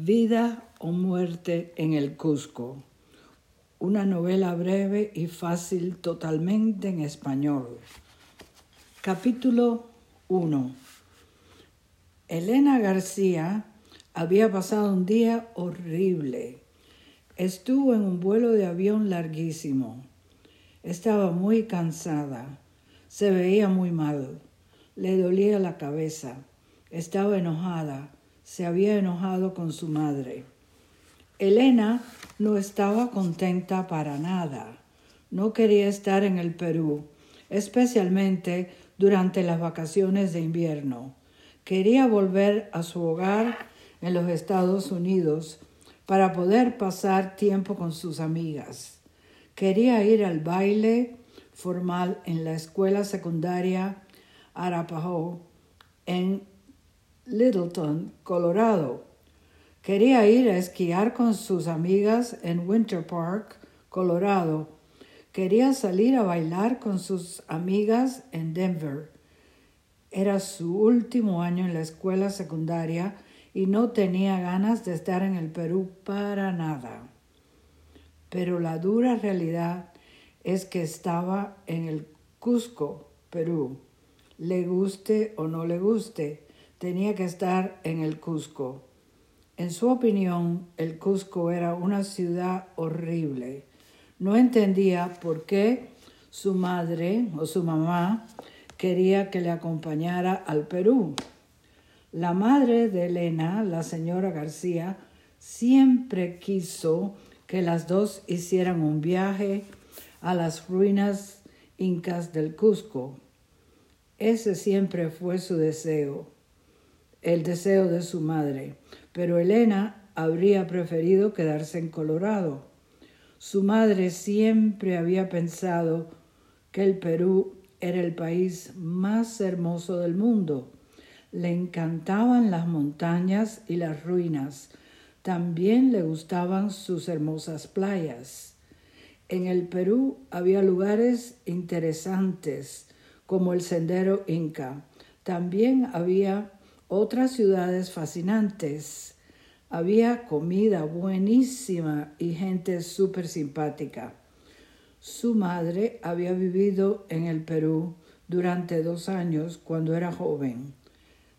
Vida o muerte en el Cusco. Una novela breve y fácil totalmente en español. Capítulo 1. Elena García había pasado un día horrible. Estuvo en un vuelo de avión larguísimo. Estaba muy cansada. Se veía muy mal. Le dolía la cabeza. Estaba enojada se había enojado con su madre. Elena no estaba contenta para nada. No quería estar en el Perú, especialmente durante las vacaciones de invierno. Quería volver a su hogar en los Estados Unidos para poder pasar tiempo con sus amigas. Quería ir al baile formal en la escuela secundaria Arapahoe en Littleton, Colorado. Quería ir a esquiar con sus amigas en Winter Park, Colorado. Quería salir a bailar con sus amigas en Denver. Era su último año en la escuela secundaria y no tenía ganas de estar en el Perú para nada. Pero la dura realidad es que estaba en el Cusco, Perú. Le guste o no le guste, tenía que estar en el Cusco. En su opinión, el Cusco era una ciudad horrible. No entendía por qué su madre o su mamá quería que le acompañara al Perú. La madre de Elena, la señora García, siempre quiso que las dos hicieran un viaje a las ruinas incas del Cusco. Ese siempre fue su deseo el deseo de su madre, pero Elena habría preferido quedarse en Colorado. Su madre siempre había pensado que el Perú era el país más hermoso del mundo. Le encantaban las montañas y las ruinas. También le gustaban sus hermosas playas. En el Perú había lugares interesantes como el Sendero Inca. También había otras ciudades fascinantes. Había comida buenísima y gente súper simpática. Su madre había vivido en el Perú durante dos años cuando era joven.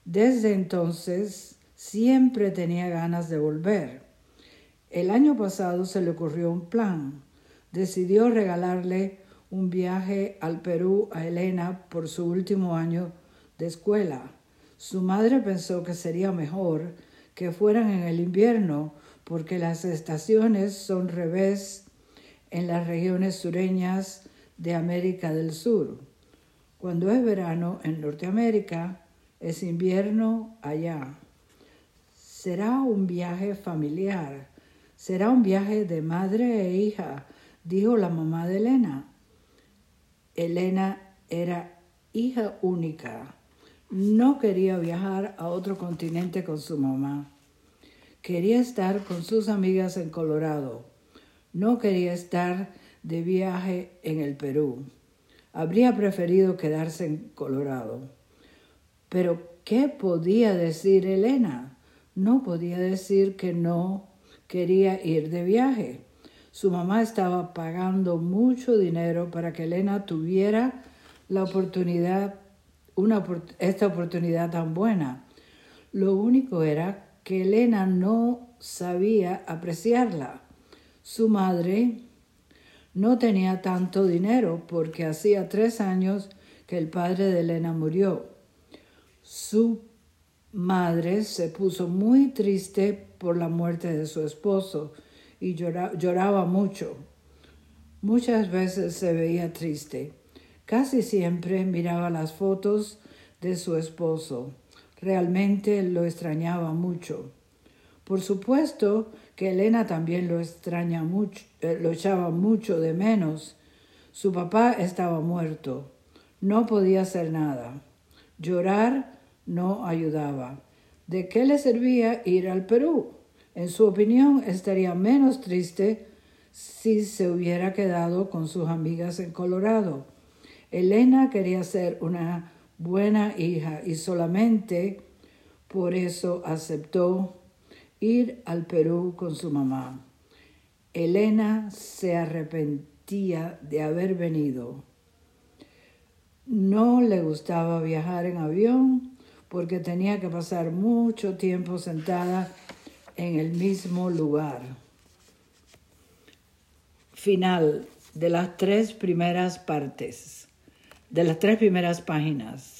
Desde entonces siempre tenía ganas de volver. El año pasado se le ocurrió un plan. Decidió regalarle un viaje al Perú a Elena por su último año de escuela. Su madre pensó que sería mejor que fueran en el invierno porque las estaciones son revés en las regiones sureñas de América del Sur. Cuando es verano en Norteamérica, es invierno allá. Será un viaje familiar, será un viaje de madre e hija, dijo la mamá de Elena. Elena era hija única no quería viajar a otro continente con su mamá. Quería estar con sus amigas en Colorado. No quería estar de viaje en el Perú. Habría preferido quedarse en Colorado. Pero, ¿qué podía decir Elena? No podía decir que no quería ir de viaje. Su mamá estaba pagando mucho dinero para que Elena tuviera la oportunidad esta oportunidad tan buena. Lo único era que Elena no sabía apreciarla. Su madre no tenía tanto dinero porque hacía tres años que el padre de Elena murió. Su madre se puso muy triste por la muerte de su esposo y lloraba mucho. Muchas veces se veía triste. Casi siempre miraba las fotos de su esposo. Realmente lo extrañaba mucho. Por supuesto que Elena también lo extraña mucho, eh, lo echaba mucho de menos. Su papá estaba muerto. No podía hacer nada. Llorar no ayudaba. ¿De qué le servía ir al Perú? En su opinión, estaría menos triste si se hubiera quedado con sus amigas en Colorado. Elena quería ser una buena hija y solamente por eso aceptó ir al Perú con su mamá. Elena se arrepentía de haber venido. No le gustaba viajar en avión porque tenía que pasar mucho tiempo sentada en el mismo lugar. Final de las tres primeras partes, de las tres primeras páginas.